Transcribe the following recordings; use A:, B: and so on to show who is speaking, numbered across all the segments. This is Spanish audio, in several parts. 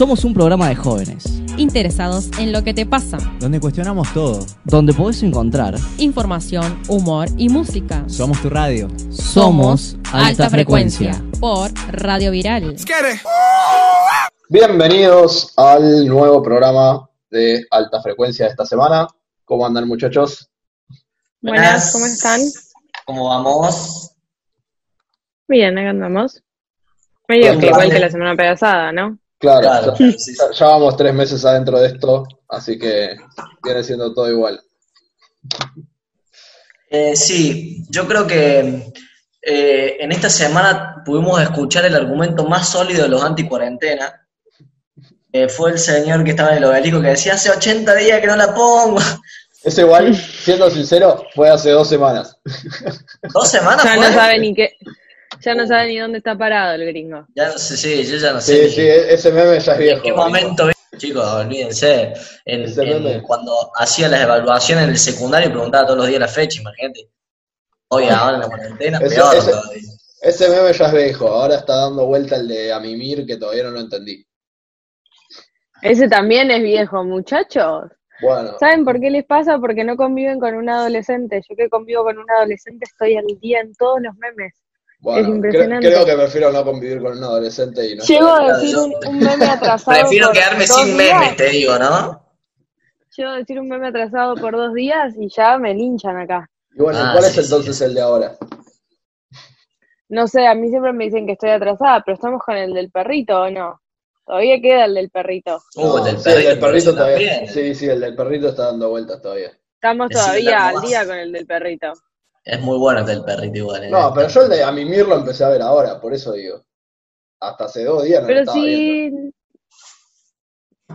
A: Somos un programa de jóvenes,
B: Interesados en lo que te pasa.
C: donde cuestionamos todo.
A: donde podés encontrar
B: Información, humor y música.
C: Somos tu radio.
A: Somos Alta Frecuencia.
B: por Radio Viral.
D: Bienvenidos al nuevo programa de alta frecuencia de esta semana. ¿Cómo andan muchachos?
E: Buenas, ¿cómo están?
F: ¿Cómo vamos?
E: Bien, acá andamos. Medio que igual que la semana pasada, ¿no?
D: Claro,
F: Claro,
D: ya,
F: sí, sí.
D: ya- ya vamos tres meses adentro de esto, así que viene siendo todo igual.
F: Eh, sí, yo creo que eh, en esta semana pudimos escuchar el argumento más sólido de los anti-cuarentena. Eh, fue el señor que estaba en el obelisco que decía, hace 80 días que no la pongo.
D: Ese igual, siendo sincero, fue hace dos semanas.
F: ¿Dos semanas
E: Ya
F: fue?
E: no sabe ni qué, ya no sabe ni dónde está parado el gringo.
F: Ya no sé, sí, yo ya no sé
D: Sí, sí, e- ese meme ya es
F: en
D: viejo.
F: qué momento, chicos, olvídense, en, en- cuando hacía las evaluaciones en el secundario preguntaba todos los días la fecha, imagínate. Hoy ahora en la cuarentena,
D: Ese-
F: peor
D: ese-
F: todavía.
D: Ese meme ya es viejo, ahora está dando vuelta el de Amimir que todavía no lo entendí.
E: Ese también es viejo, muchachos.
D: Bueno,
E: ¿Saben por qué les pasa? Porque no conviven con un adolescente. Yo que convivo con un adolescente estoy al día en todos los memes.
D: Bueno,
E: es
D: cre-
E: impresionante.
D: creo que prefiero no convivir con un adolescente y no
E: Llego a decir un, un meme atrasado
F: Prefiero
E: por
F: quedarme
E: dos
F: sin
E: días.
F: memes, te digo, ¿no?
E: Llego a decir un meme atrasado por dos días y ya me linchan acá.
D: Y bueno,
F: Ah,
D: ¿cuál
F: sí,
D: es entonces
F: sí.
D: el de ahora?
E: No sé, a mí siempre me dicen que estoy atrasada, pero estamos con el del perrito, ¿o no? Todavía queda el del perrito.
F: Uh,
D: No,
F: el del
D: sí, el del
F: perrito,
D: perrito
F: pero
D: todavía.
F: también.
D: Sí, sí, el del perrito está dando vueltas todavía.
E: Estamos todavía al día con el del perrito.
F: Es muy bueno el del perrito igual. ¿eh?
D: No, pero yo el de Amimir lo empecé a ver ahora, por eso digo. Hasta hace dos días no lo
E: Pero
D: estaba viendo.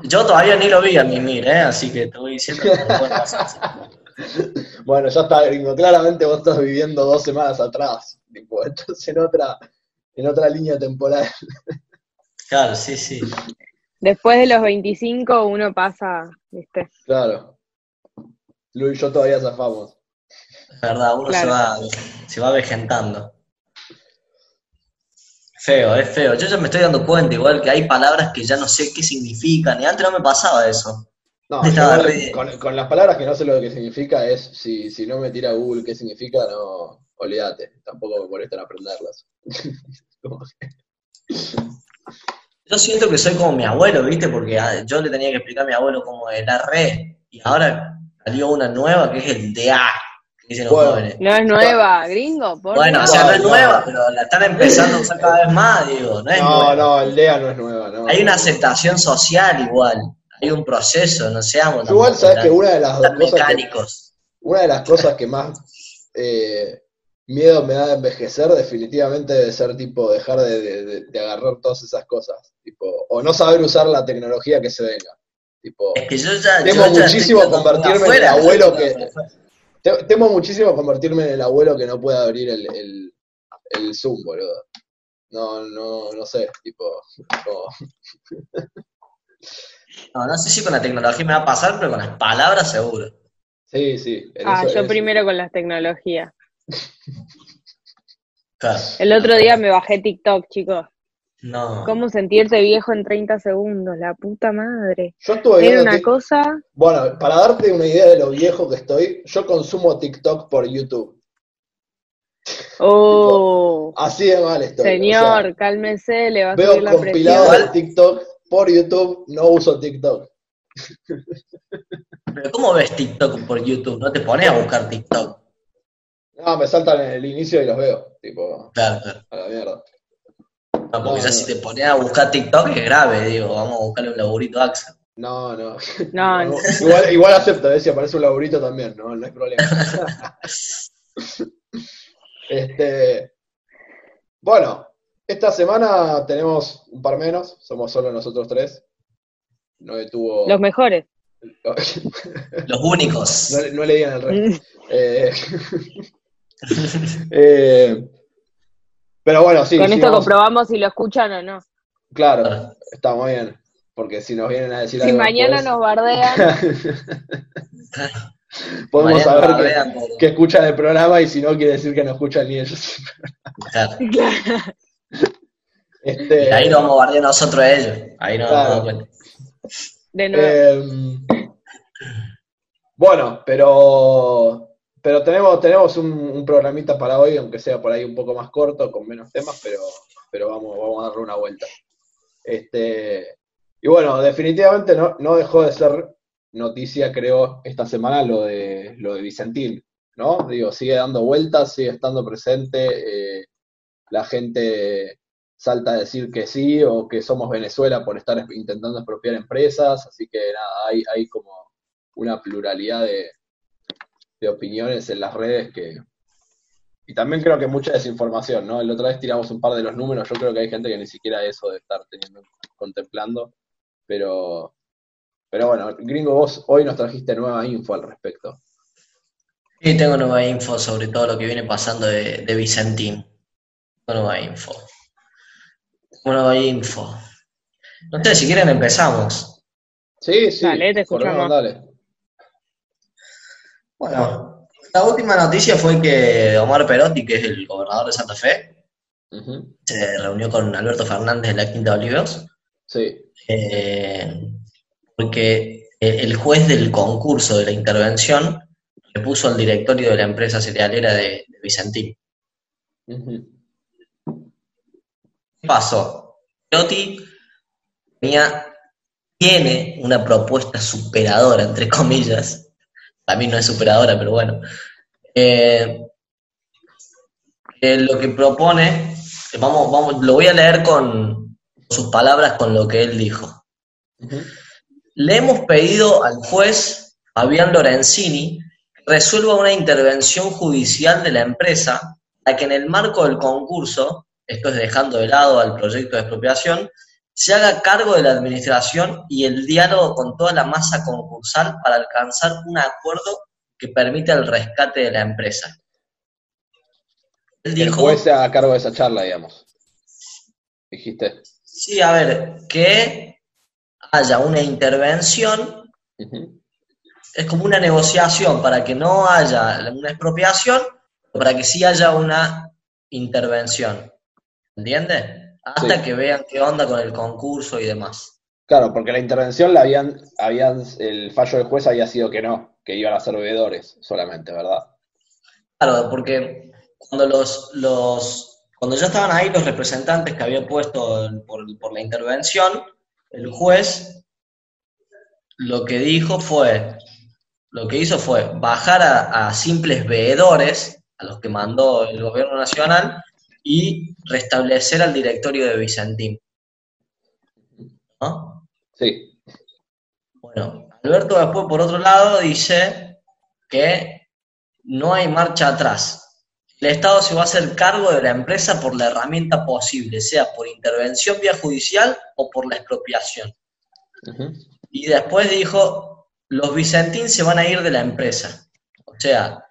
E: sí,
F: Yo todavía ni lo vi a mimir, ¿eh? Así que te voy diciendo que.
D: Bueno, ya está, gringo. Claramente vos estás viviendo dos semanas atrás. Tipo, entonces en otra, en otra línea temporal.
F: Claro, sí, sí.
E: después de los 25 uno pasa, ¿viste?
D: Claro. Lu y yo todavía zafamos.
F: Es verdad, uno se, va, se va vejentando. Feo, es feo. Yo ya me estoy dando cuenta igual que hay palabras que ya no sé qué significan. Y antes no me pasaba eso.
D: No,
F: re-
D: con, con las palabras que no sé lo que significa es, si, si no me tira Google qué significa, no, olvídate, tampoco me molesta en aprenderlas.
F: Yo siento que soy como mi abuelo, ¿viste? Porque ah, yo le tenía que explicar a mi abuelo cómo era re. Y ahora salió una nueva que es el de A, dicen los
D: Bueno.
F: jóvenes.
E: No es nueva, gringo, por
F: Bueno, o sea, no es
D: No,
F: nueva, pero la están empezando a usar cada vez más, digo. No es
D: No,
F: nueva.
D: no, el DEA no es nueva, no.
F: Hay una aceptación social igual. Hay un proceso, no seamos
D: Igual sabes que una de las
F: tan
D: cosas que,
F: mecánicos.
D: una de las cosas que más eh, miedo me da de envejecer definitivamente debe ser tipo dejar de, de- agarrar todas esas cosas. Tipo, o no saber usar la tecnología que se venga. Tipo,
F: Es que yo ya.
D: Temo
F: yo ya
D: muchísimo convertirme en el abuelo que-
F: afuera.
D: Te- temo muchísimo convertirme en el abuelo que no puede abrir el, el, el Zoom, boludo. No, no, no sé, tipo,
F: No, no sé si con la tecnología me va a pasar, pero con las palabras seguro.
D: sí, sí.
E: Ah,
D: eso-
E: yo primero con las tecnologías.
F: Claro.
E: El otro día me bajé TikTok, chicos.
F: No.
E: ¿Cómo sentirse viejo en 30 segundos? La puta madre.
D: Yo estuve
E: Era
D: viendo
E: una cosa.
D: Bueno, para darte una idea de lo viejo que estoy, yo consumo TikTok por YouTube.
E: Oh,
D: Así de mal estoy.
E: señor,
D: o sea,
E: cálmese, le va a
D: veo
E: subir la
D: compilados
E: presión.
D: de TikTok por YouTube, no uso TikTok.
F: Pero ¿cómo ves TikTok por YouTube? ¿No te pones a buscar TikTok?
D: No, me saltan en el inicio y los veo, tipo,
F: Claro, claro.
D: a la mierda.
F: No, porque
D: No,
F: ya
D: no.
F: si te pones a buscar TikTok es grave, digo, vamos a buscarle un laburito a Axel.
D: No, no.
E: No, no.
D: Igual, igual acepto, eh, si aparece un laburito también, no, no hay problema. este, bueno, esta semana tenemos un par menos, somos solo nosotros tres. No detuvo.
E: Los mejores.
F: Los únicos.
D: no, le- no le digan el resto. Eh, eh, pero bueno, sí.
E: Con
D: sí,
E: esto
D: vamos-
E: comprobamos si lo escuchan o no.
D: Claro, está muy bien. Porque si nos vienen a decir
E: Si
D: algo
E: mañana
D: después-
E: nos bardean,
D: podemos
F: Mañana
D: saber
F: bardean,
D: que,
F: pero-
D: que escuchan el programa y si no quiere decir que no escuchan ni ellos.
F: Claro.
D: Este,
F: Y ahí lo vamos a guardar nosotros a ellos. Ahí no nos
D: Claro.
F: damos cuenta.
E: De nuevo.
D: Eh, bueno, pero, pero tenemos, tenemos un, programita para hoy, aunque sea por ahí un poco más corto, con menos temas, pero, pero vamos, vamos a darle una vuelta. Este, y bueno, definitivamente no, no dejó de ser noticia, creo, esta semana lo de, lo de Vicentín, ¿no? Digo, sigue dando vueltas, sigue estando presente, eh, la gente salta a decir que sí o que somos Venezuela por estar intentando expropiar empresas, así que nada, hay, hay como una pluralidad de, de opiniones en las redes que... Y también creo que mucha desinformación, ¿no? La otra vez tiramos un par de los números, yo creo que hay gente que ni siquiera eso de estar teniendo, contemplando, pero, pero bueno, Gringo, vos hoy nos trajiste nueva info al respecto.
F: Sí, tengo nueva info sobre todo lo que viene pasando de, de Vicentín. Tengo nueva info. Tengo nueva info. No sé, si quieren empezamos.
D: Sí, sí,
E: Dale, te escuchamos.
D: dale.
F: Bueno, la última noticia fue que Omar Perotti, que es el gobernador de Santa Fe, se reunió con Alberto Fernández en la Quinta de Olivos,
D: Sí,
F: eh, porque el juez del concurso de la intervención le puso al directorio de la empresa cerealera de, de Vicentín. ¿Qué pasó? Perotti tenía, tiene una propuesta superadora, entre comillas. Para mí no es superadora, pero bueno. Eh, eh, lo que propone, eh, vamos, vamos, lo voy a leer con sus palabras, con lo que él dijo. Le hemos pedido al juez Fabián Lorenzini que resuelva una intervención judicial de la empresa para que en el marco del concurso, esto es dejando de lado al proyecto de expropiación, se haga cargo de la administración y el diálogo con toda la masa concursal para alcanzar un acuerdo que permita el rescate de la empresa. Él
D: El
F: dijo,
D: juez se haga cargo de esa charla, digamos. Dijiste.
F: sí, a ver, que haya una intervención es como una negociación para que no haya una expropiación, para que sí haya una intervención. ¿Entiendes? Hasta
D: Sí.
F: que vean qué onda con el concurso y demás.
D: Claro, porque la intervención la habían, habían, el fallo del juez había sido que no, que iban a ser veedores solamente, ¿verdad?
F: Claro, porque cuando los, los cuando ya estaban ahí los representantes que había puesto por, por la intervención, el juez lo que dijo fue, lo que hizo fue bajar a, a simples veedores, a los que mandó el gobierno nacional, y restablecer al directorio de Vicentín. ¿No?
D: Sí,
F: Bueno, Alberto después, por otro lado, dice que no hay marcha atrás. El Estado se va a hacer cargo de la empresa por la herramienta posible, sea por intervención vía judicial o por la expropiación. Y después dijo, los Vicentín se van a ir de la empresa. O sea,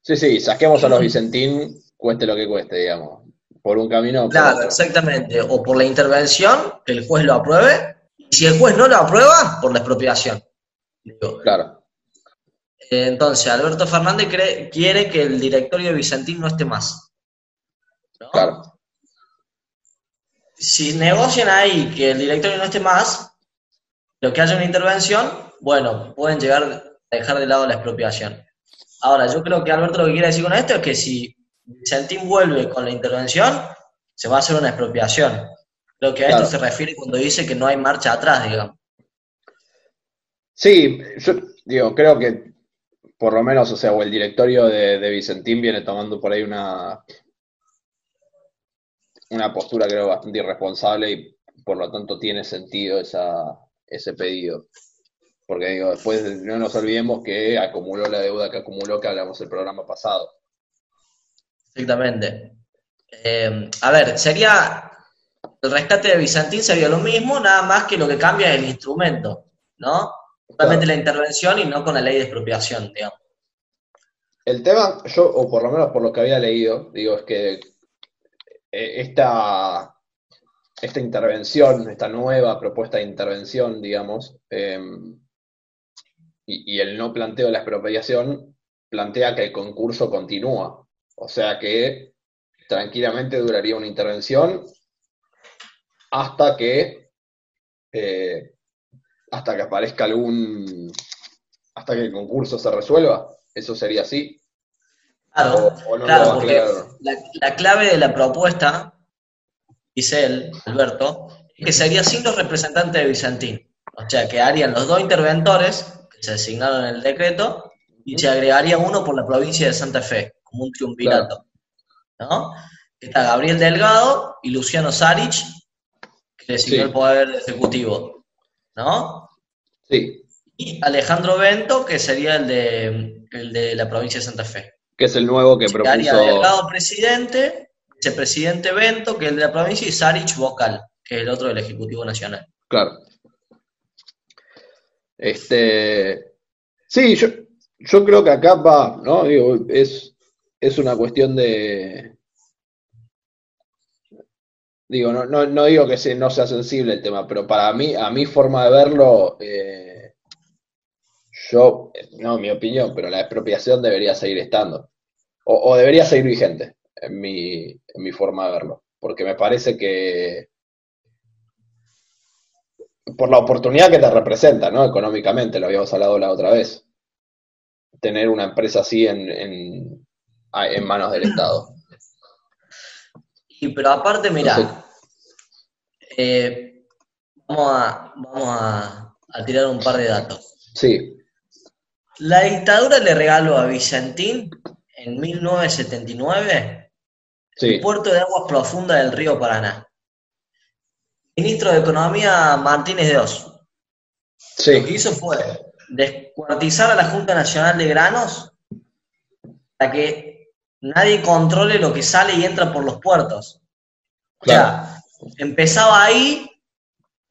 D: sí, sí, saquemos a los Vicentín, cueste lo que cueste, digamos. Por un camino o por
F: claro,
D: otro.
F: exactamente, o por la intervención, que el juez lo apruebe, y si el juez no lo aprueba, por la expropiación.
D: Claro,
F: Eh, Entonces, Alberto Fernández cree- quiere que el directorio de Vicentín no esté más. ¿no?
D: claro.
F: Si negocian ahí que el directorio no esté más, lo que haya una intervención, bueno, pueden llegar a dejar de lado la expropiación. Ahora, yo creo que Alberto lo que quiere decir con esto es que si Vicentín vuelve con la intervención, se va a hacer una expropiación. Creo que a
D: Claro.
F: esto se refiere cuando dice que no hay marcha atrás, digamos.
D: Sí, yo digo, creo que por lo menos, o sea, o el directorio de, de Vicentín viene tomando por ahí una, una postura, creo, bastante irresponsable y por lo tanto tiene sentido esa, ese pedido. Porque digo, después no nos olvidemos que acumuló la deuda que acumuló que hablamos el programa pasado.
F: Exactamente. Eh, a ver, sería. El rescate de Bizantín sería lo mismo, nada más que lo que cambia es el instrumento, ¿no? Solamente la intervención y no con la ley de expropiación, digamos.
D: El tema, yo, o por lo menos por lo que había leído, digo, es que eh, esta, esta intervención, esta nueva propuesta de intervención, digamos, eh, y, y el no planteo de la expropiación, plantea que el concurso continúa. O sea que tranquilamente duraría una intervención hasta que eh, hasta que aparezca algún hasta que el concurso se resuelva. Eso sería así.
F: Claro,
D: O- o no
F: claro, porque la, la clave de la propuesta, dice él, Alberto, es que sería sin los representantes de Vicentín. O sea, que harían los dos interventores que se designaron en el decreto y se agregaría uno por la provincia de Santa Fe, como un triunvirato. ¿No? Está Gabriel Delgado y Luciano Sarich, que designó
D: Sí.
F: el Poder Ejecutivo. ¿No?
D: Sí,
F: Y Alejandro Bento, que sería el de, el de la provincia de Santa Fe.
D: que es el nuevo que propuso.
F: Delgado presidente, vicepresidente Bento, que es el de la provincia, y Sarich vocal, que es el otro del Ejecutivo Nacional.
D: Claro. Este, sí, yo, yo creo que acá va, ¿no? Digo, es, es una cuestión de, digo, no, no, no digo que no sea sensible el tema, pero para mí, a mi forma de verlo, eh, yo, no, mi opinión, pero la expropiación debería seguir estando, o, debería seguir vigente, en mi, en mi forma de verlo, porque me parece que por la oportunidad que te representa, ¿no? Económicamente, lo habíamos hablado la otra vez. Tener una empresa así en, en manos del Estado.
F: Y pero aparte, mirá, eh, vamos, a, vamos a, a tirar un par de datos.
D: Sí,
F: La dictadura le regaló a Vicentín en 1979
D: sí,
F: el puerto de aguas profundas del río Paraná. Ministro de Economía Martínez de. Lo que hizo fue descuartizar a la Junta Nacional de Granos para que nadie controle lo que sale y entra por los puertos. O sea, empezaba ahí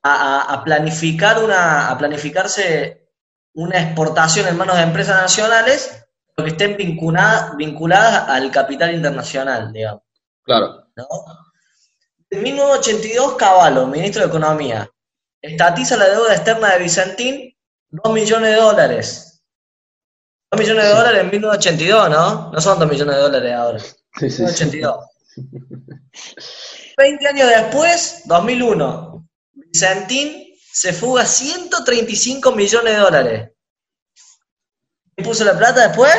F: a, planificar una, a planificarse una exportación en manos de empresas nacionales, pero que estén vinculadas, vinculadas al capital internacional, digamos.
D: claro,
F: ¿no? En 1982, Cavallo, ministro de Economía, estatiza la deuda externa de Vicentín, 2 millones de dólares. 2 millones de dólares en 1982, ¿no? No son 2 millones de dólares ahora.
D: sí, sí, sí.
F: 1982. 20 años después, 2001, Vicentín se fuga 135 millones de dólares. ¿Quién puso la plata después?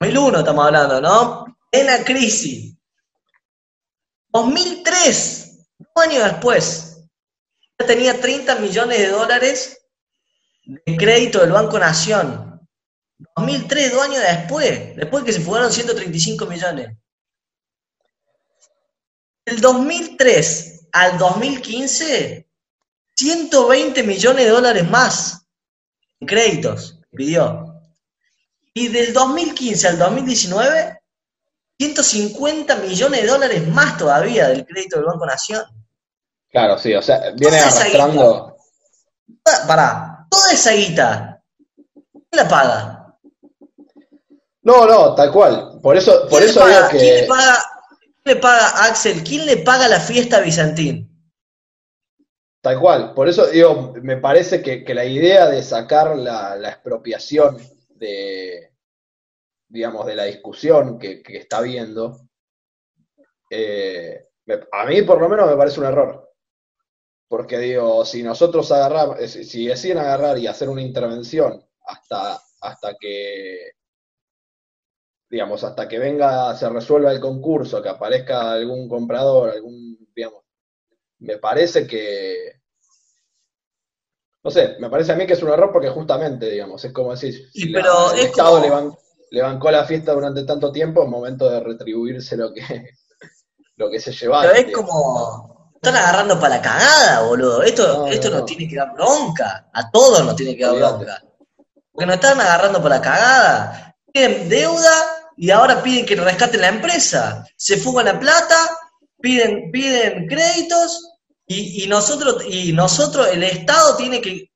F: 2001 estamos hablando, ¿no? En la crisis. 2003, un año después, ya tenía 30 millones de dólares de crédito del Banco Nación. 2003, dos años después, después que se fugaron 135 millones. Del 2003 al 2015, 120 millones de dólares más en créditos pidió. Y del 2015 al 2019, 150 millones de dólares más todavía del crédito del Banco Nación.
D: Claro, sí, o sea, viene
F: Toda esa
D: arrastrando.
F: Toda- Pará, toda esa guita, ¿quién la paga?
D: No, no, tal cual. Por eso, por
F: ¿Quién,
D: eso digo
F: paga, ¿Quién le
D: que.
F: paga? ¿Quién le paga, Axel? ¿Quién le paga la fiesta a Vicentín?
D: Tal cual, por eso digo, me parece que, que la idea de sacar la, la expropiación de, digamos, de la discusión que, que está habiendo, eh, a mí por lo menos me parece un error. Porque digo, si nosotros agarramos, si si deciden agarrar y hacer una intervención hasta, hasta que, digamos, hasta que venga, se resuelva el concurso, que aparezca algún comprador, algún, digamos, me parece que, no sé, me parece a mí que es un error porque justamente, digamos, es como decir,
F: pero
D: el
F: es
D: Estado
F: como-
D: le, ban- le bancó la fiesta durante tanto tiempo, es momento de retribuirse lo que, lo que se llevaron.
F: Pero es
D: digamos.
F: como. Están agarrando para la cagada, boludo. Esto,
D: No,
F: esto
D: no,
F: nos
D: no.
F: tiene que dar bronca. A todos nos tiene que dar
D: Olvídate.
F: bronca. Porque nos están agarrando para la cagada. Piden deuda y ahora piden que rescaten la empresa. Se fugan la plata, piden, piden créditos y, y nosotros, y nosotros, el Estado tiene que,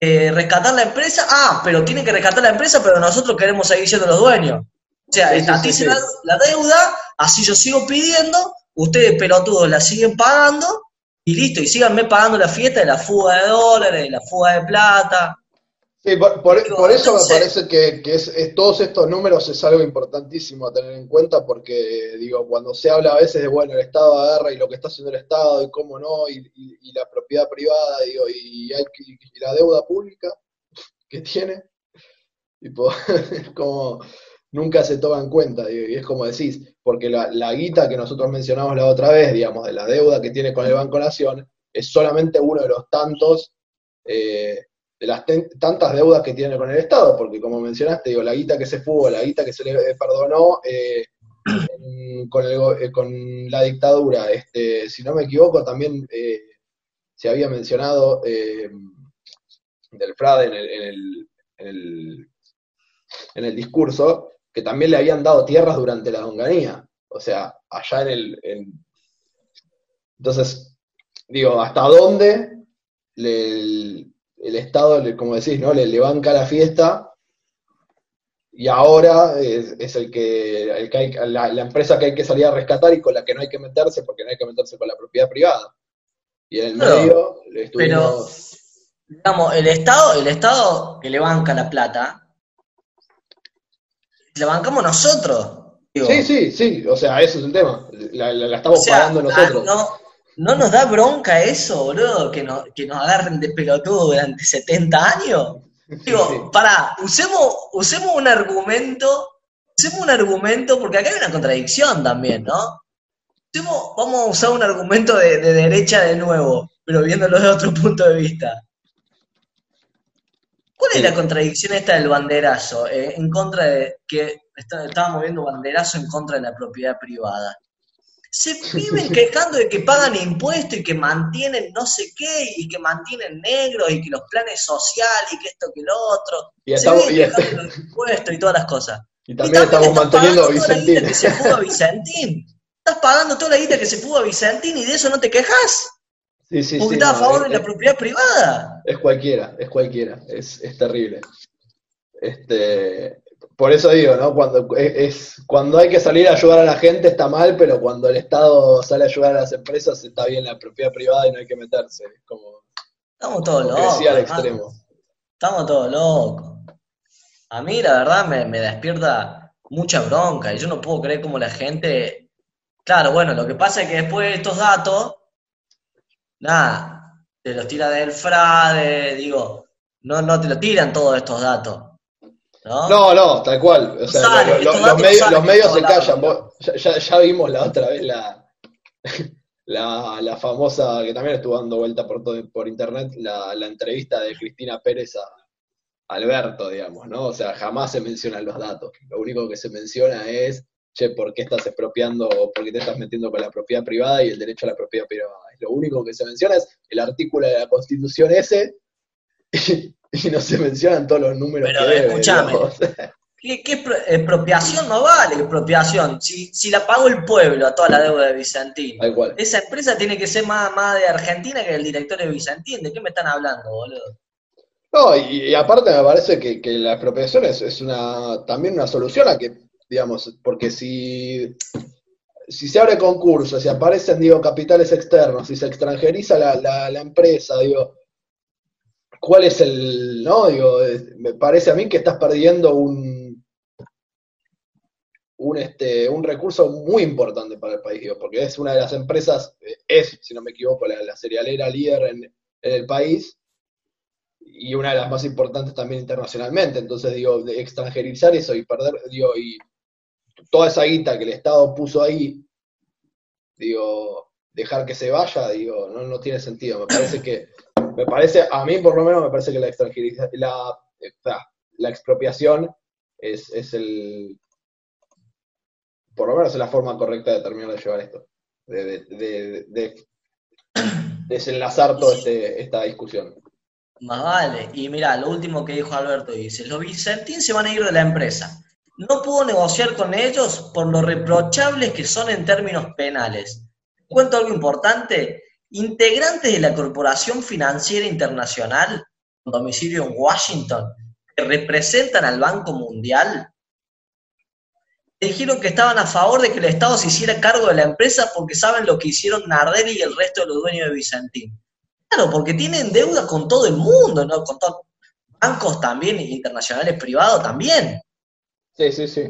F: rescatar la empresa. Ah, pero tiene que rescatar la empresa, pero nosotros queremos seguir siendo los dueños. O sea,
D: sí,
F: estaticen
D: sí, sí.
F: La, la deuda, así yo sigo pidiendo, ustedes pelotudos la siguen pagando y listo, y síganme pagando la fiesta de la fuga de dólares, de la fuga de plata.
D: Sí, por, por- eso me parece que, que es, es- todos estos números es algo importantísimo a tener en cuenta porque, digo, cuando se habla a veces de, bueno, el Estado agarra y lo que está haciendo el Estado y cómo no, y, y- y la propiedad privada, digo, y, hay y la deuda pública que tiene, tipo, es como nunca se toma en cuenta, digo, y es como decís, porque la, la guita que nosotros mencionamos la otra vez, digamos, de la deuda que tiene con el Banco Nación, es solamente uno de los tantos... eh, de las tantas deudas que tiene con el Estado, porque como mencionaste, digo, la guita que se fugó, la guita que se le eh, perdonó eh, con, eh, con la dictadura, este, si no me equivoco, también se había mencionado del Frade en el, en, el, en, en el discurso, que también le habían dado tierras durante la donganía, o sea, allá en el... en- Entonces, digo, ¿hasta dónde le- el, Estado, como decís, ¿no? Le, le banca la fiesta y ahora es, es el que, el que hay- la, la empresa que hay que salir a rescatar y con la que no hay que meterse porque no hay que meterse con la propiedad privada. Y en el
F: Claro,
D: medio le
F: Pero,
D: estuvimos...
F: digamos, el Estado, el Estado que le banca la plata, la bancamos nosotros. digo.
D: Sí, sí, sí, o sea, eso es el tema. La, la- la estamos
F: O sea,
D: pagando nosotros.
F: no, no nos da bronca eso, boludo, que, no- que nos agarren de pelotudo durante 70 años. Digo,
D: Sí.
F: pará, usemos, usemos un argumento, usemos un argumento, porque acá hay una contradicción también, ¿no? Usemos- vamos a usar un argumento de, de derecha de nuevo, pero viéndolo de otro punto de vista. ¿Cuál es la contradicción esta del banderazo? eh, en contra de que está- estábamos viendo banderazo en contra de la propiedad privada. Se viven quejando de que pagan impuestos y que mantienen no sé qué, y que mantienen negros, y que los planes sociales, y que esto, que lo otro.
D: Y
F: Se
D: estamos-
F: viven
D: y
F: los impuestos y todas las cosas.
D: Y
F: Y
D: también estamos manteniendo a
F: pagando toda la guita
D: Vicentín.
F: que se fuga Vicentín. Estás pagando toda la guita que se fuga Vicentín y de eso no te quejas.
D: Sí, sí,
F: Porque
D: sí,
F: estás a favor
D: es-
F: de la propiedad privada.
D: Es cualquiera, es cualquiera, es, es terrible. Este, por eso digo, ¿no? Cuando, es, es- cuando hay que salir a ayudar a la gente está mal, pero cuando el Estado sale a ayudar a las empresas está bien la propiedad privada y no hay que meterse. Como
F: Estamos todos locos.
D: al extremo.
F: Estamos todos locos. A mí, la verdad, me, me despierta mucha bronca y yo no puedo creer cómo la gente. Claro, bueno, lo que pasa es que después de estos datos, nada, te los tira del frade, digo, no, no te lo tiran todos estos datos. ¿No?
D: No, no, tal cual. O sea,
F: sale,
D: lo- lo-
F: estos
D: los, medios, los se callan. Vos- ya, ya- ya vimos la otra vez la, la, la famosa, que también estuvo dando vuelta por, todo, por internet, la, la entrevista de Cristina Pérez a Alberto, digamos, ¿no? O sea, jamás se mencionan los datos. Lo único que se menciona es, che, ¿por qué estás expropiando o por qué te estás metiendo con la propiedad privada y el derecho a la propiedad privada? Lo único que se menciona es el artículo de la Constitución ese y, y no se mencionan todos los números
F: Pero,
D: que
F: escúchame. ¿Qué, qué pro- expropiación no vale? Expropiación. Si, si la pagó el pueblo a toda la deuda de Vicentín,
D: cual.
F: esa empresa tiene que ser más, más de Argentina que el director de Vicentín. ¿De qué me están hablando, boludo?
D: No, y, y aparte me parece que, que la expropiación es, es una, también una solución a que, digamos, porque si, si se abre concurso, si aparecen, digo, capitales externos, si se extranjeriza la, la, la empresa, digo, ¿cuál es el, no? Digo, me parece a mí que estás perdiendo un, un, este, un recurso muy importante para el país, digo, porque es una de las empresas, eh, es, si no me equivoco, la, la cerealera líder en, en el país, y una de las más importantes también internacionalmente. Entonces, digo, de extranjerizar eso y perder, digo, y toda esa guita que el Estado puso ahí, digo, dejar que se vaya, digo, no, no tiene sentido. Me parece que, me parece, a mí por lo menos me parece que la la, eh, la, expropiación es, es el, por lo menos es la forma correcta de terminar de llevar esto, de desenlazar toda este, esta discusión.
F: Más vale. Y mira, lo último que dijo Alberto dice, los Vicentín se van a ir de la empresa. No puedo negociar con ellos por lo reprochables que son en términos penales. Cuento algo importante. Integrantes de la Corporación Financiera Internacional, con domicilio en Washington, que representan al Banco Mundial, dijeron que estaban a favor de que el Estado se hiciera cargo de la empresa porque saben lo que hicieron Nardelli y el resto de los dueños de Vicentín. Claro, porque tienen deuda con todo el mundo, ¿no? Con todo. bancos también, internacionales privados también.
D: Sí, sí, sí.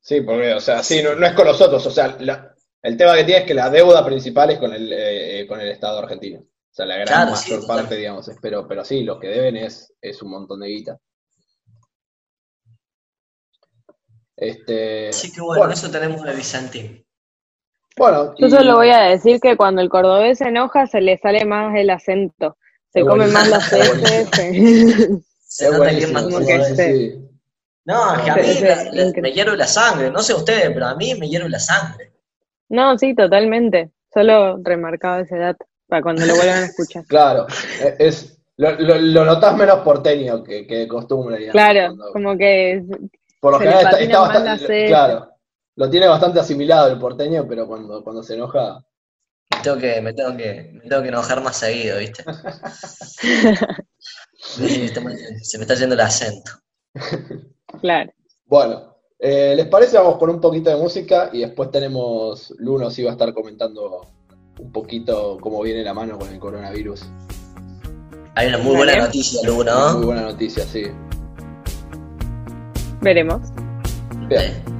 D: Sí, porque, o sea, sí, no, no es con los otros. O sea, la- el tema que tiene es que la deuda principal es con el, eh, con el Estado argentino. O sea, la gran
F: Claro, sí,
D: mayor
F: total.
D: parte, digamos, es, pero, pero sí, lo que deben es, es un montón de guita. Este,
F: Así que bueno,
D: bueno,
F: eso tenemos de Vicentín.
D: bueno,
E: Yo
D: y-
E: solo voy a decir que cuando el cordobés se enoja se le sale más el acento. Se come más las heces. se-
F: Se
D: es
F: nota que es más
E: como que
D: sí, sí.
F: No, que a mí me hierve la sangre. No sé ustedes, pero a mí me hierve la sangre.
E: No, sí, totalmente. Solo remarcaba ese dato para cuando lo vuelvan a escuchar.
D: Claro, e- es, lo, lo, lo notás menos porteño que, que de costumbre, digamos,
E: Claro,
D: cuando-
E: como que
D: por lo general está, bastante, claro, lo tiene bastante asimilado el porteño, pero cuando, cuando se enoja,
F: Me tengo que, me tengo que, me tengo que enojar más seguido, ¿viste? Se me está yendo el acento.
E: Claro.
D: Bueno, eh, ¿les parece? Vamos con un poquito de música y después tenemos, Luno sí va a estar comentando un poquito cómo viene la mano con el coronavirus.
F: Hay una muy buena noticia, Lu,
D: Muy buena noticia, sí.
E: Veremos.
D: Bien.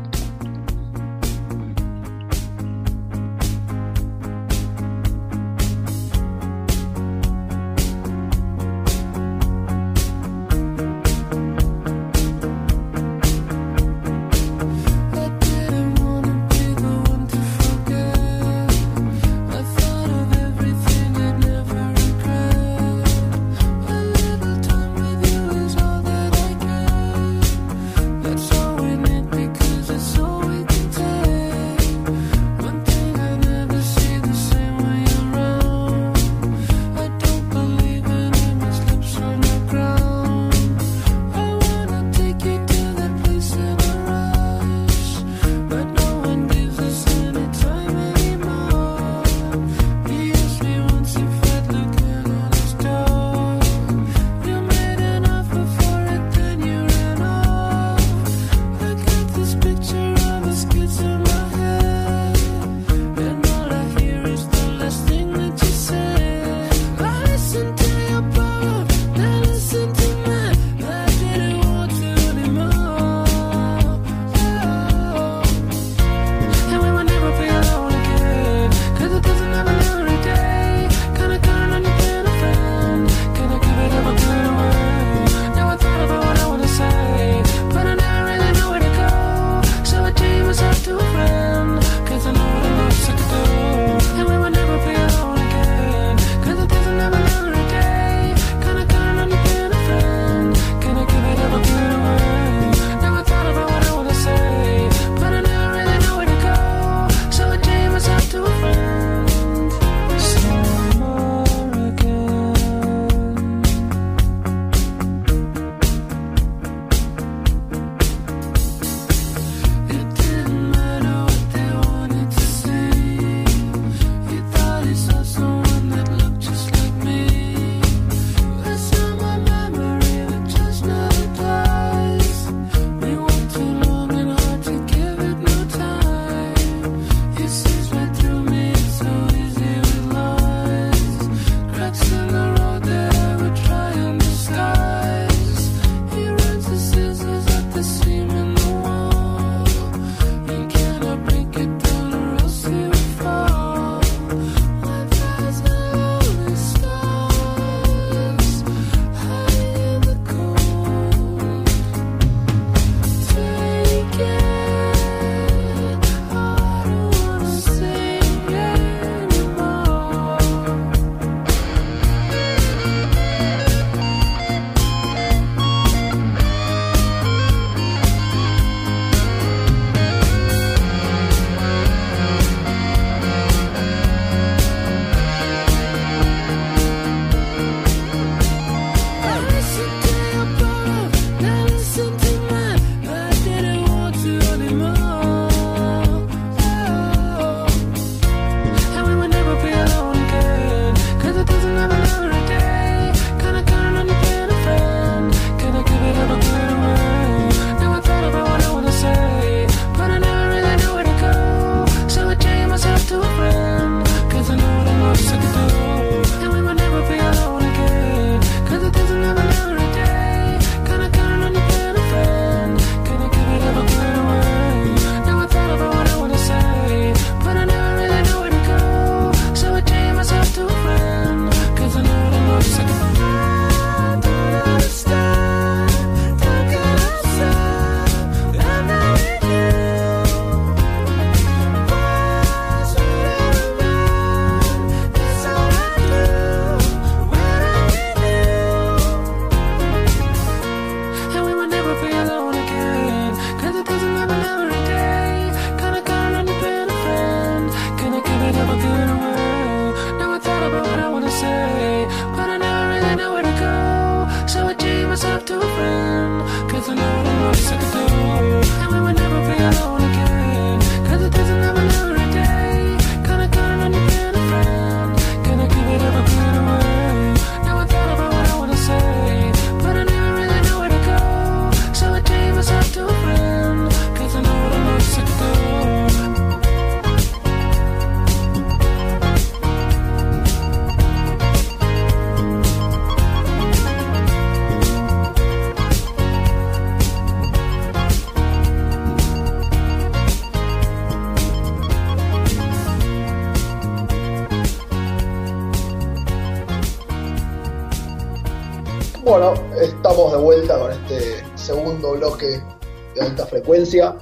D: Frecuencia.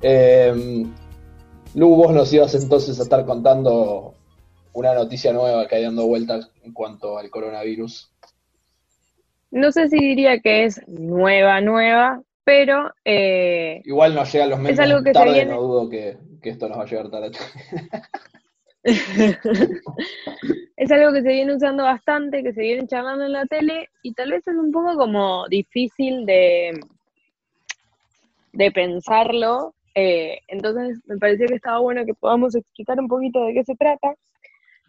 D: Eh, Lu, vos nos ibas entonces a estar contando una noticia nueva que hay dando vueltas en cuanto al coronavirus.
E: No sé si diría que es nueva, nueva, pero eh,
D: Igual nos llegan los memes
E: algo que se
D: tarde,
E: viene-
D: no dudo que, que esto nos va a llegar tarde.
E: es algo que se viene usando bastante, que se viene charlando en la tele y tal vez es un poco como difícil de, de pensarlo. eh, entonces me pareció que estaba bueno que podamos explicar un poquito de qué se trata.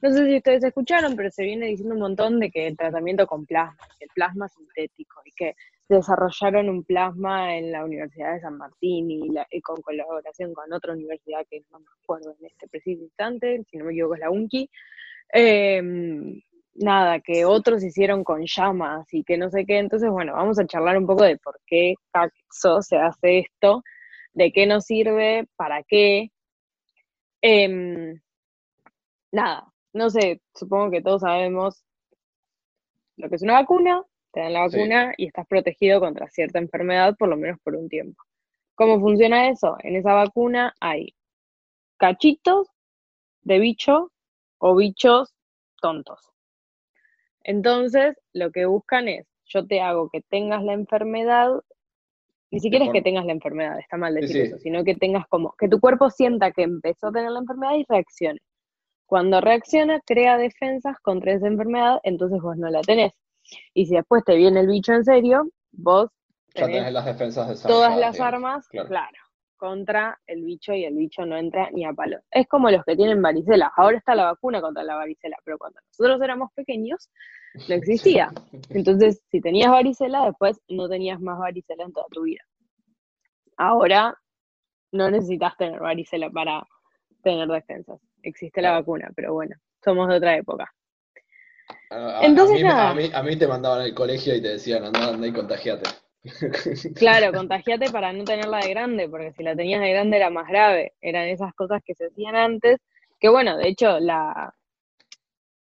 E: No sé si ustedes escucharon, pero se viene diciendo un montón de que el tratamiento con plasma, el plasma sintético, y que desarrollaron un plasma en la Universidad de San Martín y, con colaboración con otra universidad que no me acuerdo en este preciso instante, si no me equivoco es la UNCI. Eh, nada, que otros hicieron con llamas y que no sé qué. Entonces, bueno, vamos a charlar un poco de por qué caxo se hace esto, de qué nos sirve, para qué. Em, nada, no sé, supongo que todos sabemos lo que es una vacuna, te dan la
D: Sí.
E: vacuna y estás protegido contra cierta enfermedad por lo menos por un tiempo. ¿Cómo funciona eso? En esa vacuna hay cachitos de bicho o bichos tontos. Entonces, lo que buscan es, yo te hago que tengas la enfermedad, ni siquiera es que tengas la enfermedad, está mal decir
D: sí.
E: eso, sino que tengas como, que tu cuerpo sienta que empezó a tener la enfermedad y reaccione. Cuando reacciona, crea defensas contra esa enfermedad, entonces vos no la tenés. Y si después te viene el bicho en serio, vos
D: Ya
E: tenés
D: las defensas de
E: todas las armas,
D: claro.
E: claro. Contra el bicho y el bicho no entra ni a palo. Es como los que tienen varicela. Ahora está la vacuna contra la varicela, pero cuando nosotros éramos pequeños no existía. Entonces, si tenías varicela, después no tenías más varicela en toda tu vida. Ahora no necesitas tener varicela para tener defensas. Existe la vacuna, pero bueno, somos de otra época.
D: A- a-
E: Entonces,
D: a mí,
E: nada.
D: a, mí, a mí te mandaban al colegio y te decían, anda, anda y contagiate.
E: Claro, contagiate para no tenerla de grande, porque si la tenías de grande era más grave. Eran esas cosas que se hacían antes, que bueno, de hecho, la,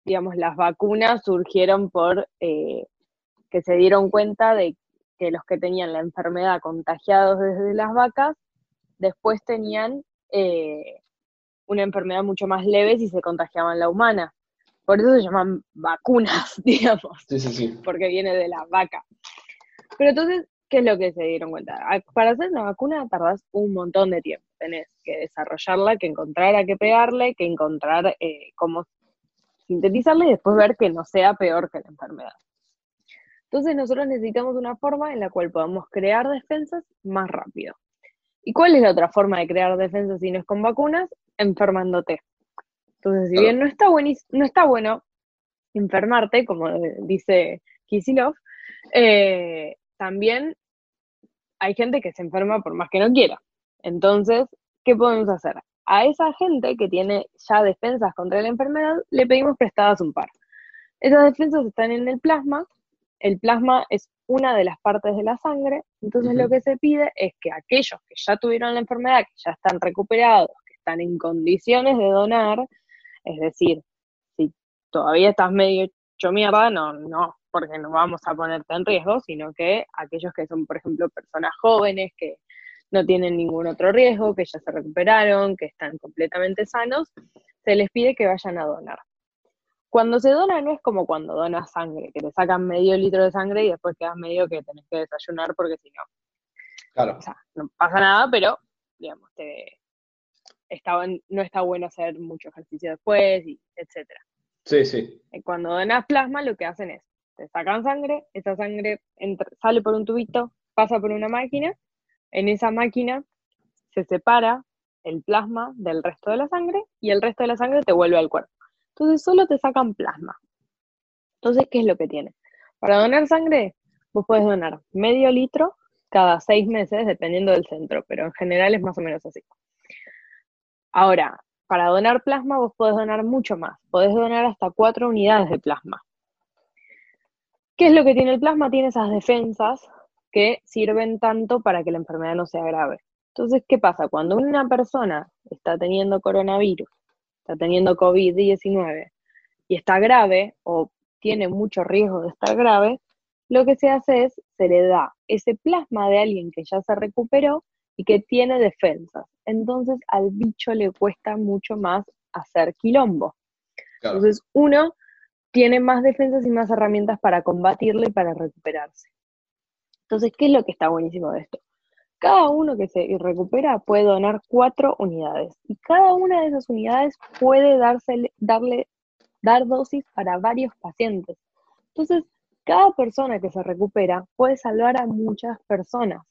E: digamos, las vacunas surgieron por eh, que se dieron cuenta de que los que tenían la enfermedad contagiados desde las vacas, después tenían eh, una enfermedad mucho más leve si se contagiaban la humana. Por eso se llaman vacunas, digamos
D: Sí, sí, sí.
E: porque viene de la vaca. Pero entonces, ¿qué es lo que se dieron cuenta? Para hacer una vacuna tardás un montón de tiempo. Tenés que desarrollarla, que encontrar a qué pegarle, que encontrar eh, cómo sintetizarla y después ver que no sea peor que la enfermedad. Entonces nosotros necesitamos una forma en la cual podamos crear defensas más rápido. ¿Y cuál es la otra forma de crear defensas si no es con vacunas? Enfermándote. Entonces, si
D: Claro.
E: bien no está, no está bueno enfermarte, como dice Kisilov, eh, también hay gente que se enferma por más que no quiera. Entonces, ¿qué podemos hacer? A esa gente que tiene ya defensas contra la enfermedad, le pedimos prestadas un par. Esas defensas están en el plasma. El plasma es una de las partes de la sangre. Entonces, lo que se pide es que aquellos que ya tuvieron la enfermedad, que ya están recuperados, que están en condiciones de donar, es decir, si todavía estás medio hecho mierda, no, no, porque no vamos a ponerte en riesgo, sino que aquellos que son, por ejemplo, personas jóvenes que no tienen ningún otro riesgo, que ya se recuperaron, que están completamente sanos, se les pide que vayan a donar. Cuando se dona no es como cuando donas sangre, que te sacan medio litro de sangre y después quedas medio que tenés que desayunar porque si no,
D: Claro.
E: o sea, no pasa nada, pero, digamos, te, está, no está bueno hacer mucho ejercicio después, y etcétera.
D: Sí, sí.
E: Eh, Cuando donas plasma, lo que hacen es, te sacan sangre, esa sangre entra- sale por un tubito, pasa por una máquina, en esa máquina se separa el plasma del resto de la sangre y el resto de la sangre te vuelve al cuerpo. Entonces solo te sacan plasma. Entonces, ¿qué es lo que tiene? Para donar sangre, vos podés donar medio litro cada seis meses, dependiendo del centro, pero en general es más o menos así. Ahora, para donar plasma vos podés donar mucho más, podés donar hasta cuatro unidades de plasma. ¿Qué es lo que tiene el plasma? Tiene esas defensas que sirven tanto para que la enfermedad no sea grave. Entonces, ¿qué pasa? Cuando una persona está teniendo coronavirus, está teniendo COVID-19 y está grave o tiene mucho riesgo de estar grave, lo que se hace es, se le da ese plasma de alguien que ya se recuperó y que tiene defensas. Entonces al bicho le cuesta mucho más hacer quilombo.
D: Claro.
E: Entonces uno tiene más defensas y más herramientas para combatirlo y para recuperarse. Entonces, ¿qué es lo que está buenísimo de esto? Cada uno que se recupera puede donar cuatro unidades y cada una de esas unidades puede dársele- darle, dar dosis para varios pacientes. Entonces, cada persona que se recupera puede salvar a muchas personas.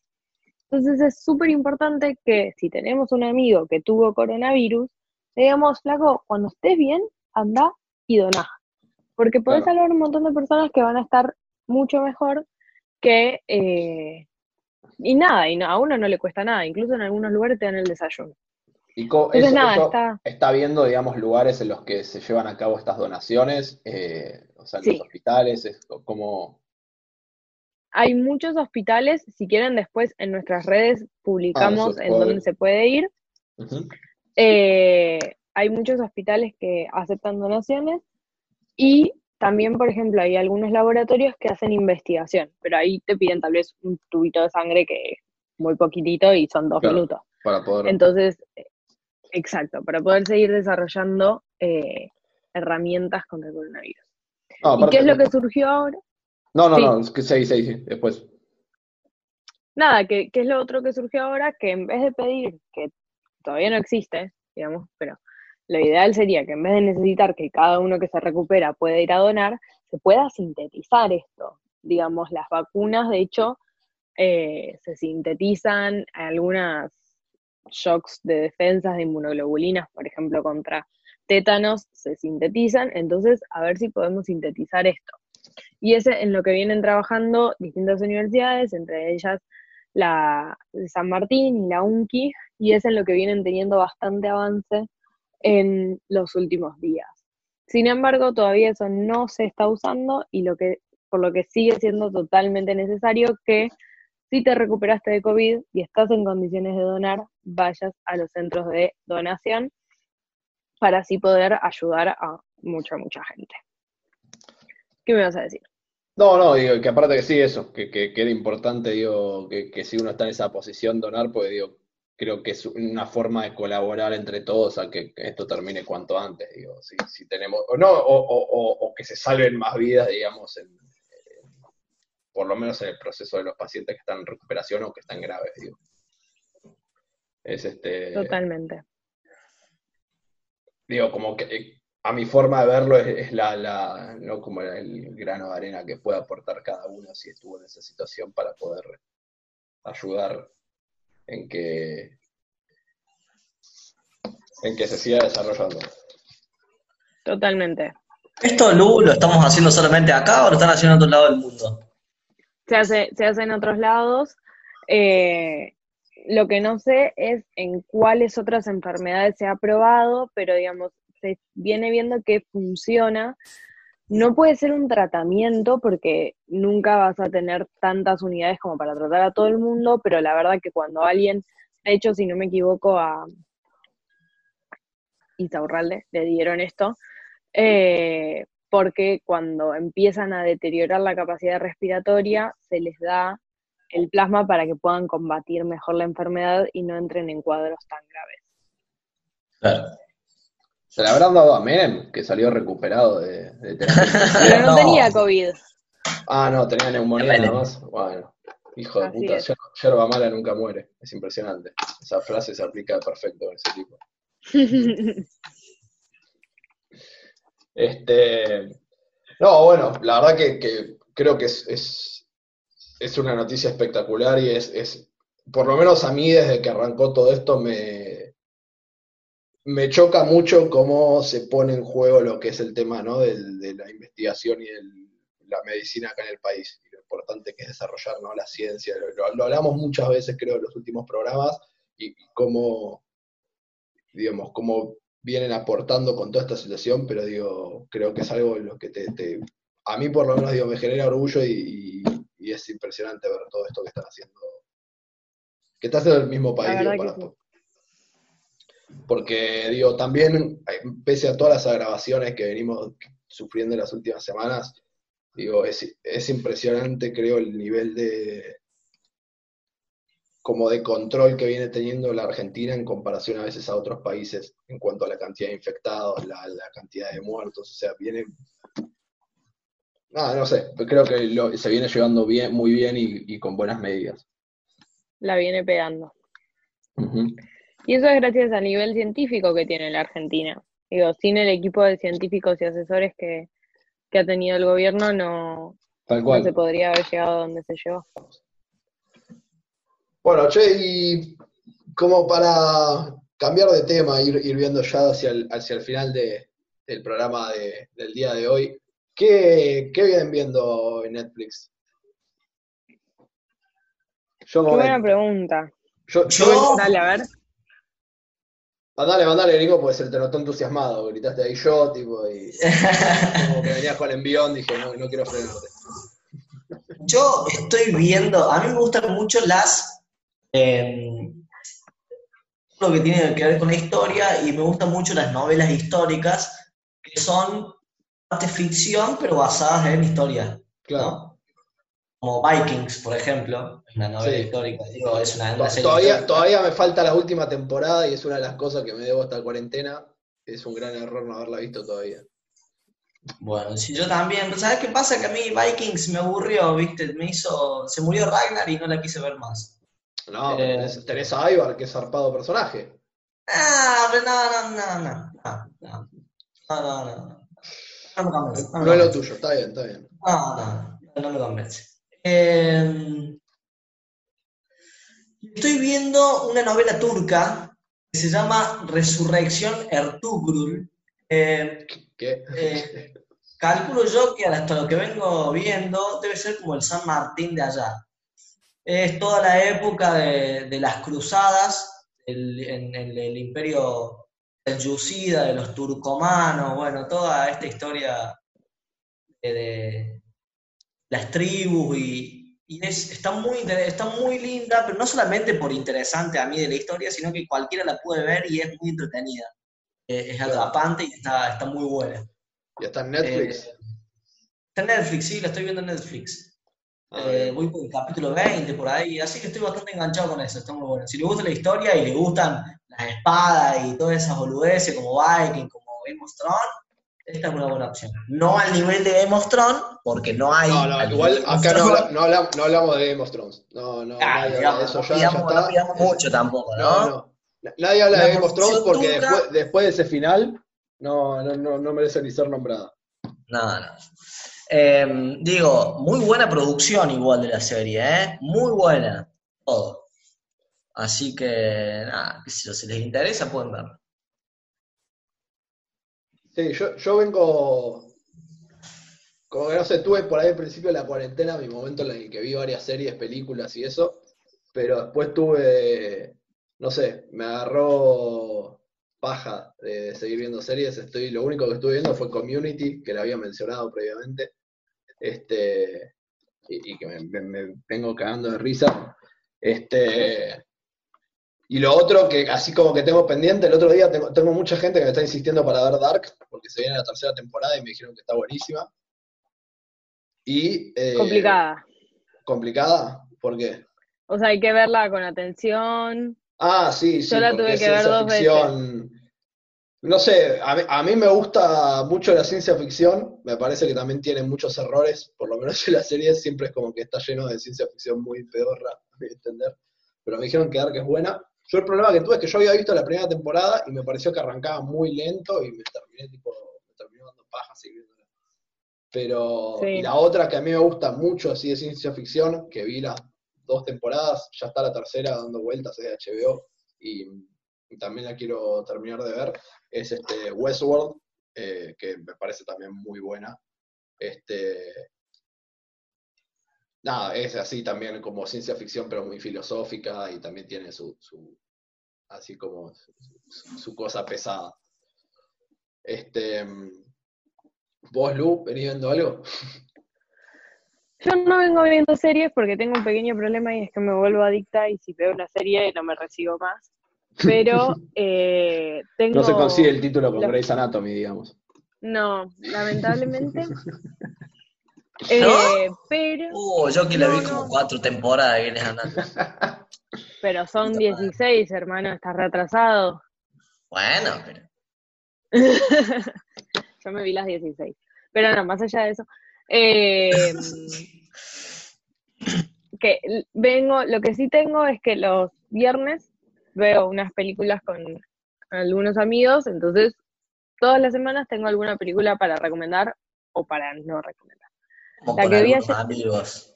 E: Entonces, es súper importante que si tenemos un amigo que tuvo coronavirus, le digamos, flaco, cuando estés bien, anda y doná. Porque podés
D: Claro.
E: salvar un montón de personas que van a estar mucho mejor que... eh, y nada, y no- a uno no le cuesta nada, incluso en algunos lugares te dan el desayuno.
D: Y co-
E: Entonces,
D: eso-
E: nada,
D: eso
E: está-
D: está viendo, digamos, lugares en los que se llevan a cabo estas donaciones, eh, o sea,
E: Sí.
D: los hospitales, es co- como...
E: Hay muchos hospitales, si quieren después en nuestras redes publicamos
D: se
E: en dónde se puede ir. Eh, hay muchos hospitales que aceptan donaciones y también, por ejemplo, hay algunos laboratorios que hacen investigación, pero ahí te piden tal vez un tubito de sangre que es muy poquitito y son dos
D: Claro.
E: minutos.
D: para poder...
E: Entonces, eh, exacto, para poder seguir desarrollando eh, herramientas contra el coronavirus.
D: No,
E: ¿Y qué es lo que surgió ahora?
D: No, no,
E: Sí.
D: no, es que sí, sí, sí, después.
E: Nada, que, que es lo otro que surgió ahora, que en vez de pedir, que todavía no existe, digamos, pero lo ideal sería que en vez de necesitar que cada uno que se recupera pueda ir a donar, se pueda sintetizar esto. Digamos, las vacunas, de hecho, eh, se sintetizan algunas shocks de defensas de inmunoglobulinas, por ejemplo, contra tétanos, se sintetizan, entonces a ver si podemos sintetizar esto. Y es en lo que vienen trabajando distintas universidades, entre ellas la de San Martín y la UNCI, y es en lo que vienen teniendo bastante avance en los últimos días. Sin embargo, todavía eso no se está usando y lo que, por lo que sigue siendo totalmente necesario que si te recuperaste de COVID y estás en condiciones de donar, vayas a los centros de donación para así poder ayudar a mucha, mucha gente. ¿Qué me vas a decir?
D: No, no, digo, que aparte que sí, eso, que, que, que era importante, digo, que, que si uno está en esa posición donar, pues digo, creo que es una forma de colaborar entre todos a que, esto termine cuanto antes, digo, si, si tenemos, o no, o, o, que se salven más vidas, digamos, en, en- por lo menos en el proceso de los pacientes que están en recuperación o que están graves, digo. Es este,
E: Totalmente.
D: digo, como que eh, a mi forma de verlo es, es la, la, no como el grano de arena que puede aportar cada uno si estuvo en esa situación para poder ayudar en que en que se siga desarrollando.
E: Totalmente.
F: ¿Esto, Lu, lo estamos haciendo solamente acá o lo están haciendo en otro lado del mundo?
E: Se hace, se hace en otros lados. Eh, lo que no sé es en cuáles otras enfermedades se ha probado, pero digamos, se viene viendo que funciona. No puede ser un tratamiento porque nunca vas a tener tantas unidades como para tratar a todo el mundo, pero la verdad que cuando alguien, de hecho, si no me equivoco, a Isaurralde le dieron esto, eh, porque cuando empiezan a deteriorar la capacidad respiratoria, se les da el plasma para que puedan combatir mejor la enfermedad y no entren en cuadros tan graves.
F: Claro.
D: ¿Se le habrán dado a Menem, que salió recuperado de, de terapia?
E: Pero no,
F: No.
E: tenía COVID.
D: Ah, no, tenía neumonía nada más. Bueno, hijo de puta, yerba mala nunca muere. Es impresionante. Esa frase se aplica perfecto a ese tipo. Este, no, bueno, la verdad que, que creo que es, es, es una noticia espectacular y es, es, por lo menos a mí desde que arrancó todo esto me, me choca mucho cómo se pone en juego lo que es el tema, ¿no? de la investigación y la medicina acá en el país y lo importante que es desarrollar, ¿no? La ciencia. Lo, lo- hablamos muchas veces, creo, en los últimos programas y, y cómo, digamos, cómo vienen aportando con toda esta situación, pero digo, creo que es algo en lo que te, te- a mí por lo menos digo, me genera orgullo y, y- y es impresionante ver todo esto que están haciendo, que está haciendo el mismo país, digo, porque digo, también, eh, pese a todas las agravaciones que venimos sufriendo en las últimas semanas, Digo, es, es impresionante, creo, el nivel de como de control que viene teniendo la Argentina en comparación a veces a otros países en cuanto a la cantidad de infectados, la, la cantidad de muertos, o sea, viene... Nada, no sé, creo que lo- se viene llevando bien, muy bien y, y con buenas medidas.
E: La viene pegando.
D: Ujú.
E: Y eso es gracias al nivel científico que tiene la Argentina. Digo, sin el equipo de científicos y asesores que, que ha tenido el gobierno, no,
D: Tal
E: no
D: cual.
E: se podría haber llegado a donde se llegó.
D: Bueno, che, y como para cambiar de tema, ir, ir viendo ya hacia el, hacia el final de- del programa de- del día de hoy, ¿qué, qué vienen viendo en Netflix? Yo,
E: Qué buena pregunta.
D: yo, yo
F: Yo-
E: Dale, a ver.
D: Mandale, mandale, Nico, porque se te notó entusiasmado, gritaste ahí yo, tipo, y como que venías con el envión, dije, no, no quiero frenarte.
F: Yo estoy viendo, a mí me gustan mucho las, eh, lo que tiene que ver con la historia y me gustan mucho las novelas históricas que son parte ficción pero basadas en historia,
D: Claro.
F: ¿no? Como Vikings, por ejemplo, una novela
D: Sí.
F: histórica, digo, es una, una
D: To-
F: serie
D: Todavía,
F: histórica.
D: todavía me falta la última temporada y es una de las cosas que me debo esta cuarentena. Es un gran error no haberla visto todavía.
F: Bueno, si yo también, ¿sabes qué pasa? Que a mí Vikings me aburrió, ¿viste? Me hizo, se murió Ragnar y no la quise ver más.
D: No,
F: Eh.
D: tenés, a Ivar, que es zarpado personaje.
F: Ah, pero no, no, no, no, no, no, no, no, no. No no
D: No es lo
F: convence.
D: tuyo, está bien, está bien.
F: No, no, no, no me convence. Eh, estoy viendo una novela turca que se llama Resurrección Ertugrul. Eh,
D: ¿Qué?
F: eh, calculo yo que hasta lo que vengo viendo debe ser como el San Martín de allá. Es toda la época de, de las cruzadas el- en, el imperio Yucida, de los turcomanos, bueno, toda esta historia de, de las tribus y, y es, está, muy, está muy linda, pero no solamente por interesante a mí de la historia, sino que cualquiera la puede ver y es muy entretenida. Eh, es atrapante y está, está muy buena.
D: ¿Y está en Netflix?
F: Eh, está en Netflix, sí, la estoy viendo en Netflix.
D: Ah,
F: Eh, voy por el capítulo 20, por ahí, así que estoy bastante enganchado con eso, está muy bueno. Si le gusta la historia y le gustan las espadas y todas esas boludeces como Viking, como Game of Thrones, esta es una buena opción. No al nivel de Game of Thrones, porque no hay.
D: No, no,
F: al
D: igual acá no, habla- no, hablamos, no hablamos de Game of Thrones. No, no,
F: Ah,
D: nadie habla
F: digamos,
D: de eso ya está. Es-
F: mucho tampoco,
D: No,
F: ¿no?
D: no. Nadie habla
F: La
D: de Game of Thrones porque después, después de ese final no, no, no, no merece ni ser nombrada.
F: No, no. Eh, digo, muy buena producción igual de la serie, ¿eh? Muy buena. Todo. Así que, nada, si les interesa pueden verlo.
D: Sí, yo, yo vengo. Como que no sé, tuve por ahí al principio de la cuarentena mi momento en el que vi varias series, películas y eso, pero después tuve, no sé, me agarró paja de seguir viendo series. Estoy, lo único que estuve viendo fue Community, que la había mencionado previamente, este, y, que me- me vengo cagando de risa. Este, y lo otro que así como que tengo pendiente, el otro día tengo, tengo mucha gente que me está insistiendo para ver Dark, porque se viene la tercera temporada y me dijeron que está buenísima. Y eh,
E: Complicada.
D: complicada, ¿por qué?
E: O sea, hay que verla con atención.
D: Ah, sí, sí,
E: Yo la tuve que ver dos
D: ficción. No sé, a mí, a mí me gusta mucho la ciencia ficción, me parece que también tiene muchos errores, por lo menos en la serie siempre es como que está lleno de ciencia ficción muy pedorra, a mi entender, pero me dijeron que Dark es buena. Yo el problema que tuve es que yo había visto la primera temporada y me pareció que arrancaba muy lento y me terminé tipo, me terminó dando paja seguir viéndola. Pero
E: Sí.
D: y la otra que a mí me gusta mucho así de ciencia ficción, que vi las dos temporadas, ya está la tercera dando vueltas, es de HBO, y, y también la quiero terminar de ver, es este Westworld, eh, que me parece también muy buena. Este, nada, es así también como ciencia ficción, pero muy filosófica y también tiene su, su así como su, cosa pesada. Este, ¿Vos, Lu, venís viendo algo?
E: Yo no vengo viendo series porque tengo un pequeño problema y es que me vuelvo adicta y si veo una serie no me recibo más. Pero eh, tengo...
D: No se consigue el título con
E: la-
D: Grey's Anatomy, digamos.
E: No, lamentablemente. Eh, pero,
F: Uh, yo que la vi
E: No,
F: como cuatro temporadas, vienes andando.
E: pero son 16, hermano, estás retrasado.
F: Bueno, pero.
E: Yo me vi las 16. Pero no, más allá de eso. eh, que vengo, lo que sí tengo es que los viernes veo unas películas con algunos amigos, entonces todas las semanas tengo alguna película para recomendar o para no recomendar.
F: Como
E: La
F: con
E: que vi ayer-
F: amigos.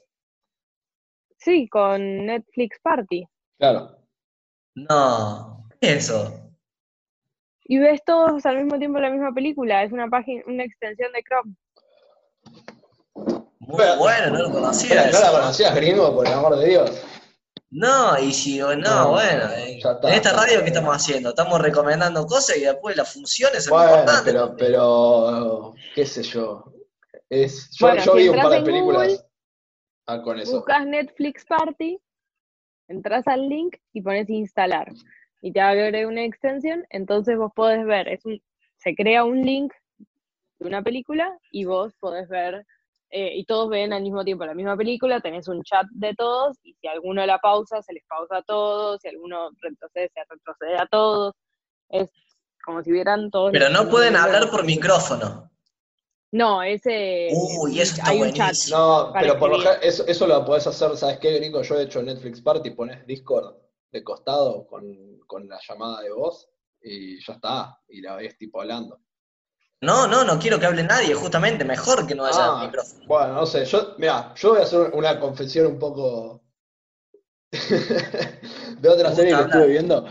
E: Sí, con Netflix Party.
D: Claro.
F: No, ¿qué es eso?
E: Y ves todos al mismo tiempo la misma película, es una página, una extensión de Chrome.
F: Muy
D: Pero-
F: bueno, no lo conocía.
D: ¿No la
F: eso.
D: conocías, gringo, por el amor de Dios?
F: No, y si no,
D: No,
F: bueno, eh,
D: está.
F: en esta radio ¿qué estamos haciendo? Estamos recomendando cosas y después las funciones son
D: Bueno,
F: importantes.
D: pero, pero, qué sé yo. Es, yo,
E: Bueno,
D: yo
E: si
D: vi un
E: entras
D: par de
E: en
D: películas
E: Google,
D: ah, con eso.
E: Buscas Netflix Party, entras al link y pones instalar. Y te abre una extensión, entonces vos podés ver, es un, se crea un link de una película y vos podés ver, eh, y todos ven al mismo tiempo la misma película, tenés un chat de todos, y si alguno la pausa, se les pausa a todos, si alguno retrocede, se retrocede a todos. Es como si vieran todos.
F: Pero no pueden hablar por micrófono.
E: No, ese.
F: Uy, eso está
E: hay un chat.
D: No, pero por lo eso, eso lo podés hacer, ¿sabes qué, gringo? Yo he hecho Netflix Party, pones Discord de costado con, con la llamada de voz y ya está, y la ves tipo hablando.
F: No, no, no quiero que hable nadie, justamente, mejor que no haya
D: Ah,
F: micrófono.
D: Bueno, no sé, yo, mira, yo voy a hacer una confesión un poco de otra serie que estuve viendo.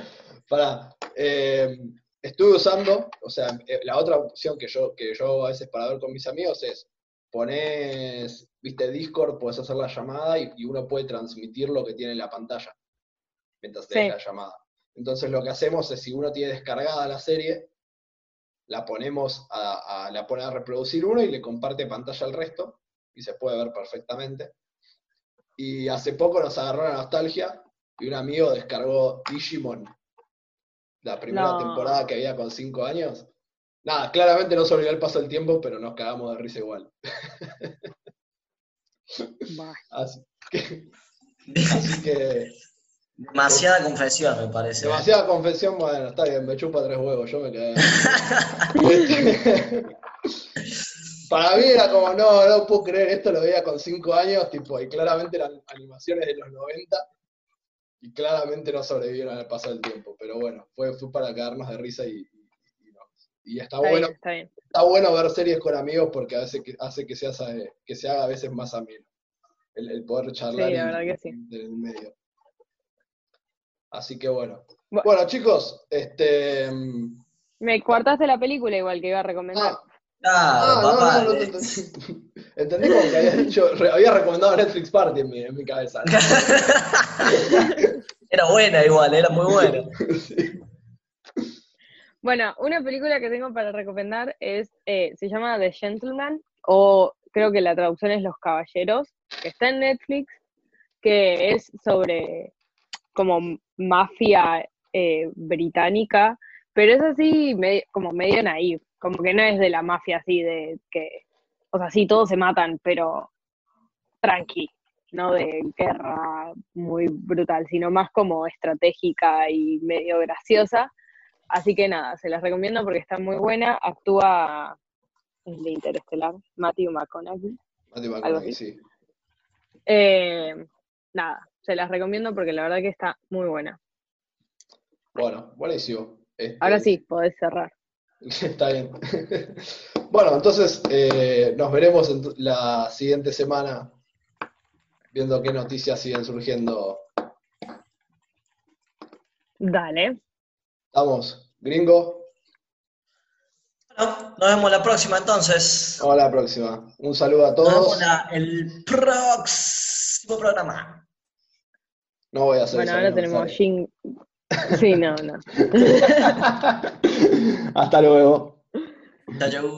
D: Para, eh, estuve usando, o sea, eh, la otra opción que yo, que yo hago a veces para ver con mis amigos es pones, viste, Discord, puedes hacer la llamada y, y uno puede transmitir lo que tiene en la pantalla mientras
E: Sí.
D: la llamada. Entonces lo que hacemos es si uno tiene descargada la serie, la ponemos a, a- la pone a reproducir uno y le comparte pantalla al resto y se puede ver perfectamente. Y hace poco nos agarró la nostalgia y un amigo descargó Digimon, la primera
E: No.
D: temporada que había con 5 años. Nada, claramente no se olvidó el paso del tiempo, pero nos cagamos de risa igual. Así que, así que
F: Demasiada confesión, me parece.
D: demasiada confesión, bueno, está bien, me chupa tres huevos, yo me quedé. Para mí era como, no, no puedo creer, esto lo veía con 5 años, tipo, y claramente eran animaciones de los 90, y claramente no sobrevivieron al paso del tiempo, pero bueno, fue, fue para cagarnos de risa y, y, y no. Y está
E: Está
D: bueno,
E: bien, está bien.
D: está bueno ver series con amigos porque a veces que, hace que se, hace, que se haga a veces más ameno, el, el poder charlar
E: Sí, la verdad que sí.
D: en el medio. Así que bueno.
E: Bu-
D: Bueno, chicos, este... mm,
E: Me cortaste la película igual que iba a recomendar.
D: Ah,
F: Ah,
D: Ah, no,
F: papá.
D: no, no te entendí. Como que habías dicho, re- había recomendado Netflix Party en mi, en mi cabeza.
F: Era buena igual, era muy buena.
D: Sí.
E: Bueno, una película que tengo para recomendar es, eh, se llama The Gentleman, o creo que la traducción es Los Caballeros, que está en Netflix, que es sobre como mafia eh, británica, pero es así me- como medio naif, como que no es de la mafia así de que, o sea, sí, todos se matan, pero tranqui, no de guerra muy brutal, sino más como estratégica y medio graciosa. Así que nada, se las recomiendo porque está muy buena. Actúa el de Interestelar, Matthew McConaughey. Algo
D: McConaughey, sí.
E: Eh, nada, se las recomiendo porque la verdad que está muy buena.
D: Bueno, buenísimo. Este,
E: Ahora sí, podés cerrar.
D: Está bien. Bueno, entonces eh, nos veremos en la siguiente semana viendo qué noticias siguen surgiendo.
E: Dale.
D: Estamos, gringo.
F: Bueno, nos vemos la próxima entonces.
D: Vamos a la próxima. Un saludo a
F: Nos vemos
D: todos.
F: la- el próximo programa.
D: No voy a hacer
E: Bueno,
D: eso,
E: ahora
D: no,
E: tenemos. Jing. Sí, no, no.
D: Hasta luego.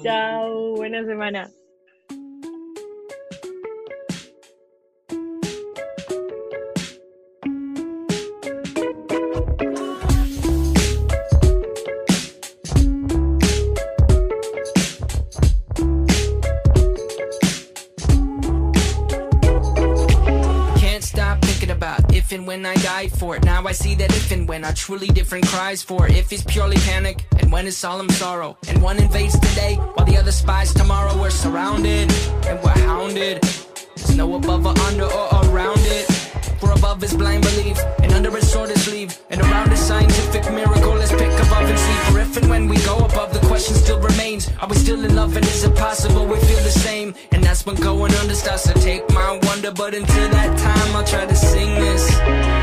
E: Chao, buena semana.
G: For it. Now I see that if and when are truly different cries for. If it's purely panic, and when it's solemn sorrow. And one invades today, while the other spies tomorrow. We're surrounded, and we're hounded. There's no above or under or around it. For above is blind belief, and under is sword is leave, and around is scientific miracle. Let's pick above and see. For if and when we go above, the question still remains: Are we still in love, and is it possible we feel the same? And that's when going under starts to take my wonder. But until that time, I'll try to sing this.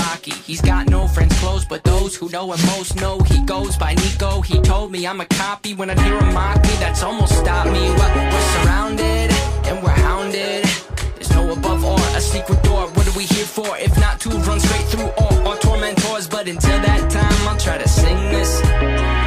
G: Borbaki. He's got no friends close, but those who know him most know he goes by Nico. He told me I'm a copy when I hear him mock me, that's almost stopped me. Well, we're surrounded and we're hounded. There's no above or a secret door. What are we here for if not to run straight through all our tormentors? But until that time, I'll try to sing this.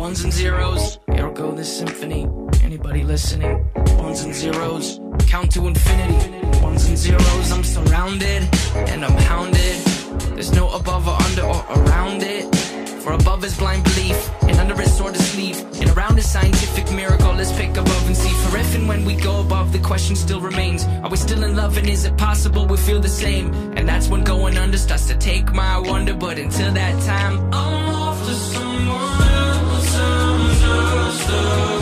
G: Ones and zeros, here go this symphony. Anybody listening? Ones and zeros, count to infinity. Ones and zeros, I'm surrounded and I'm hounded. There's no above or under or around it. For above is blind belief, and under is sword is sleeve, and around is scientific miracle. Let's pick above and see. For if and when we go above, the question still remains: Are we still in love, and is it possible we feel the same? And that's when going under starts to take my wonder. But until that time, I'm off to someone monster.